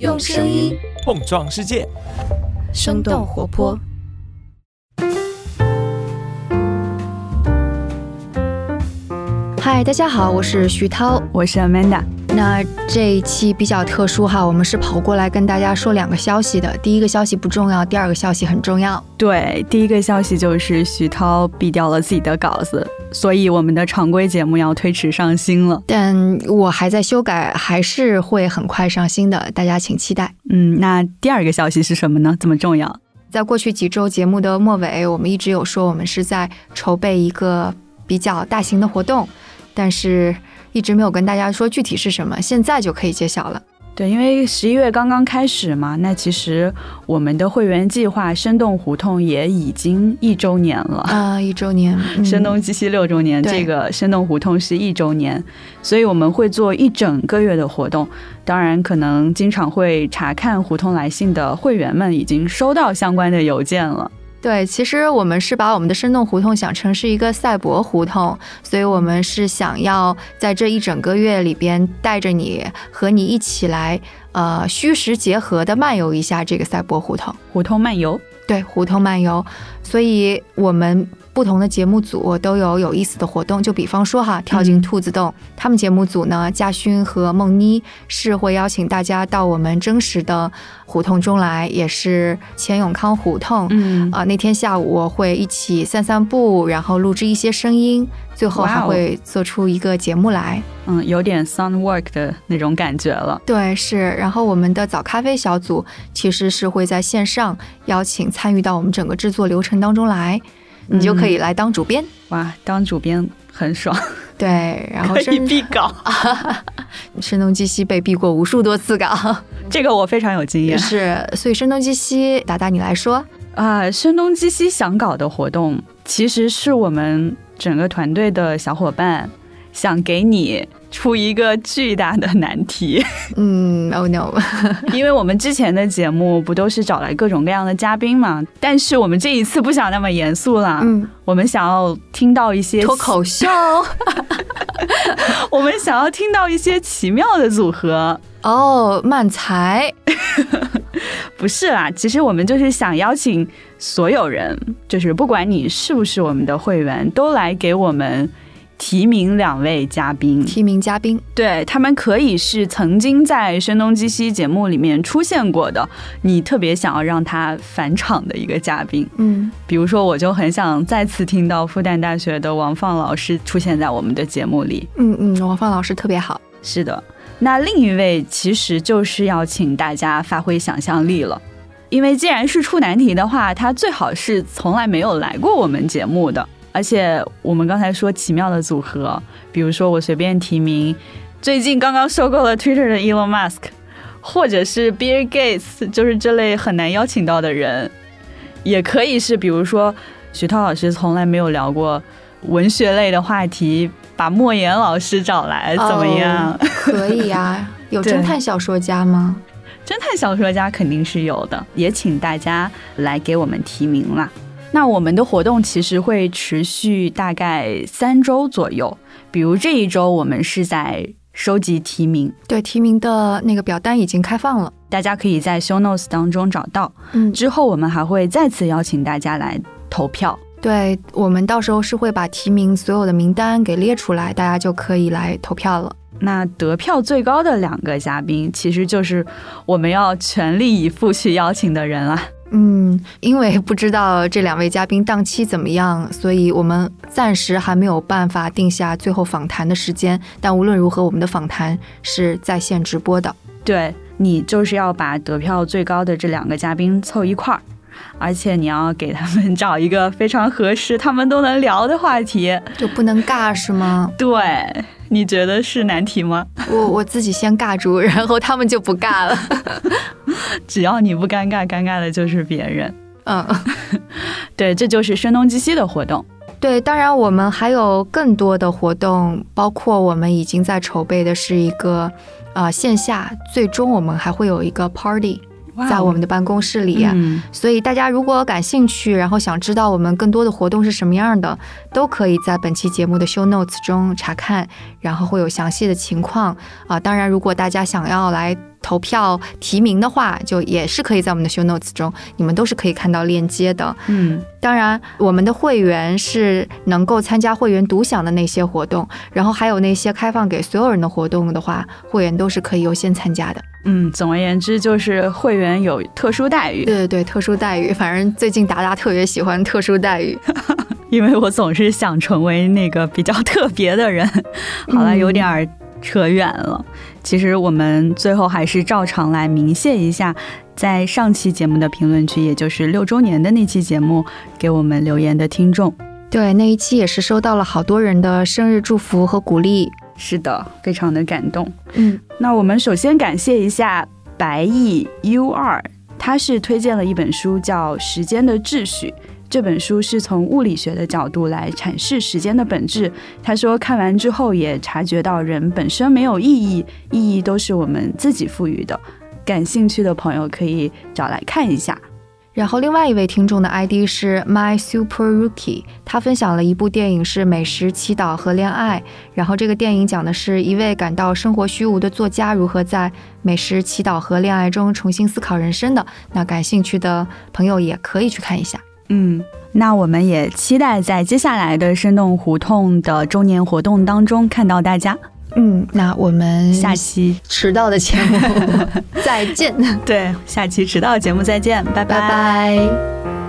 用声音碰撞世界，生动活泼。嗨，大家好，我是徐涛。我是 Amanda。那这一期比较特殊哈，我们是跑过来跟大家说两个消息的。第一个消息不重要，第二个消息很重要。对，第一个消息就是徐涛毙掉了自己的稿子，所以我们的常规节目要推迟上新了。但我还在修改，还是会很快上新的，大家请期待。嗯，那第二个消息是什么呢？这么重要？在过去几周节目的末尾，我们一直有说我们是在筹备一个比较大型的活动，但是一直没有跟大家说具体是什么，现在就可以揭晓了。对，因为十一月刚刚开始嘛，那其实我们的会员计划“生动胡同”也已经一周年了啊，一周年，嗯声东击西六周年，这个生动胡同是一周年，所以我们会做一整个月的活动。当然，可能经常会查看胡同来信的会员们已经收到相关的邮件了。对，其实我们是把我们的生动胡同想成是一个赛博胡同，所以我们是想要在这一整个月里边带着你和你一起来，呃，虚实结合的漫游一下这个赛博胡同。胡同漫游，对，胡同漫游，所以我们不同的节目组都有有意思的活动。就比方说哈，跳进兔子洞，他们节目组呢，嘉勋和梦妮是会邀请大家到我们真实的胡同中来，也是钱永康胡同。嗯啊、那天下午我会一起散散步，然后录制一些声音，最后还会做出一个节目来。嗯，有点 sound work 的那种感觉了。对，是。然后我们的早咖啡小组其实是会在线上邀请参与到我们整个制作流程当中来，你就可以来当主编。哇，当主编很爽，对，然后可以必稿，声东击西被避过无数多次稿，这个我非常有经验。是。所以声东击西，达达你来说，啊，声东击西想搞的活动，其实是我们整个团队的小伙伴想给你出一个巨大的难题，嗯，Oh no，因为我们之前的节目不都是找来各种各样的嘉宾嘛，但是我们这一次不想那么严肃了，嗯，我们想要听到一些脱口秀。我们想要听到一些奇妙的组合。哦，慢才，不是啦，其实我们就是想邀请所有人，就是不管你是不是我们的会员，都来给我们提名两位嘉宾。提名嘉宾，对他们可以是曾经在《声东击西》节目里面出现过的，你特别想要让他返场的一个嘉宾。嗯，比如说，我就很想再次听到复旦大学的王放老师出现在我们的节目里。嗯嗯，王放老师特别好。是的，那另一位其实就是要请大家发挥想象力了，因为既然是出难题的话，他最好是从来没有来过我们节目的。而且我们刚才说奇妙的组合，比如说我随便提名最近刚刚收购了 Twitter 的 Elon Musk，或者是 Bill Gates，就是这类很难邀请到的人，也可以是比如说徐涛老师从来没有聊过文学类的话题，把莫言老师找来怎么样？哦可以呀、有侦探小说家吗？侦探小说家肯定是有的，也请大家来给我们提名啦。那我们的活动其实会持续大概三周左右，比如这一周我们是在收集提名，对，提名的那个表单已经开放了。大家可以在 show notes 当中找到。嗯，之后我们还会再次邀请大家来投票。对，我们到时候是会把提名所有的名单给列出来，大家就可以来投票了。那得票最高的两个嘉宾，其实就是我们要全力以赴去邀请的人啦。嗯，因为不知道这两位嘉宾档期怎么样，所以我们暂时还没有办法定下最后访谈的时间。但无论如何，我们的访谈是在线直播的。对你就是要把得票最高的这两个嘉宾凑一块儿，而且你要给他们找一个非常合适、他们都能聊的话题。就不能尬是吗？对，你觉得是难题吗？我我自己先尬住，然后他们就不尬了。只要你不尴尬，尴尬的就是别人。嗯，对，这就是声东击西的活动。对，当然我们还有更多的活动，包括我们已经在筹备的是一个呃线下，最终我们还会有一个 party。在我们的办公室里。嗯所以大家如果感兴趣，然后想知道我们更多的活动是什么样的，都可以在本期节目的 show notes 中查看，然后会有详细的情况啊。当然，如果大家想要来投票提名的话，就也是可以在我们的 show notes 中，你们都是可以看到链接的。嗯当然，我们的会员是能够参加会员独享的那些活动，然后还有那些开放给所有人的活动的话，会员都是可以优先参加的。嗯，总而言之就是会员有特殊待遇。对对对，特殊待遇，反正最近达达特别喜欢特殊待遇。因为我总是想成为那个比较特别的人。好了，嗯有点儿扯远了。其实我们最后还是照常来鸣谢一下，在上期节目的评论区，也就是六周年的那期节目给我们留言的听众。对，那一期也是收到了好多人的生日祝福和鼓励。是的，非常的感动。嗯，那我们首先感谢一下白毅 U 二，他是推荐了一本书叫《时间的秩序》。这本书是从物理学的角度来阐释时间的本质。他说看完之后也察觉到人本身没有意义，意义都是我们自己赋予的。感兴趣的朋友可以找来看一下。然后另外一位听众的 ID 是 My Super Rookie，他分享了一部电影是《美食、祈祷和恋爱》。然后这个电影讲的是一位感到生活虚无的作家如何在美食、祈祷和恋爱中重新思考人生的。那感兴趣的朋友也可以去看一下。嗯，那我们也期待在接下来的生动胡同的周年活动当中看到大家。嗯，那我们下期。迟到的节目 再见，对下期迟到节目再见，拜。拜拜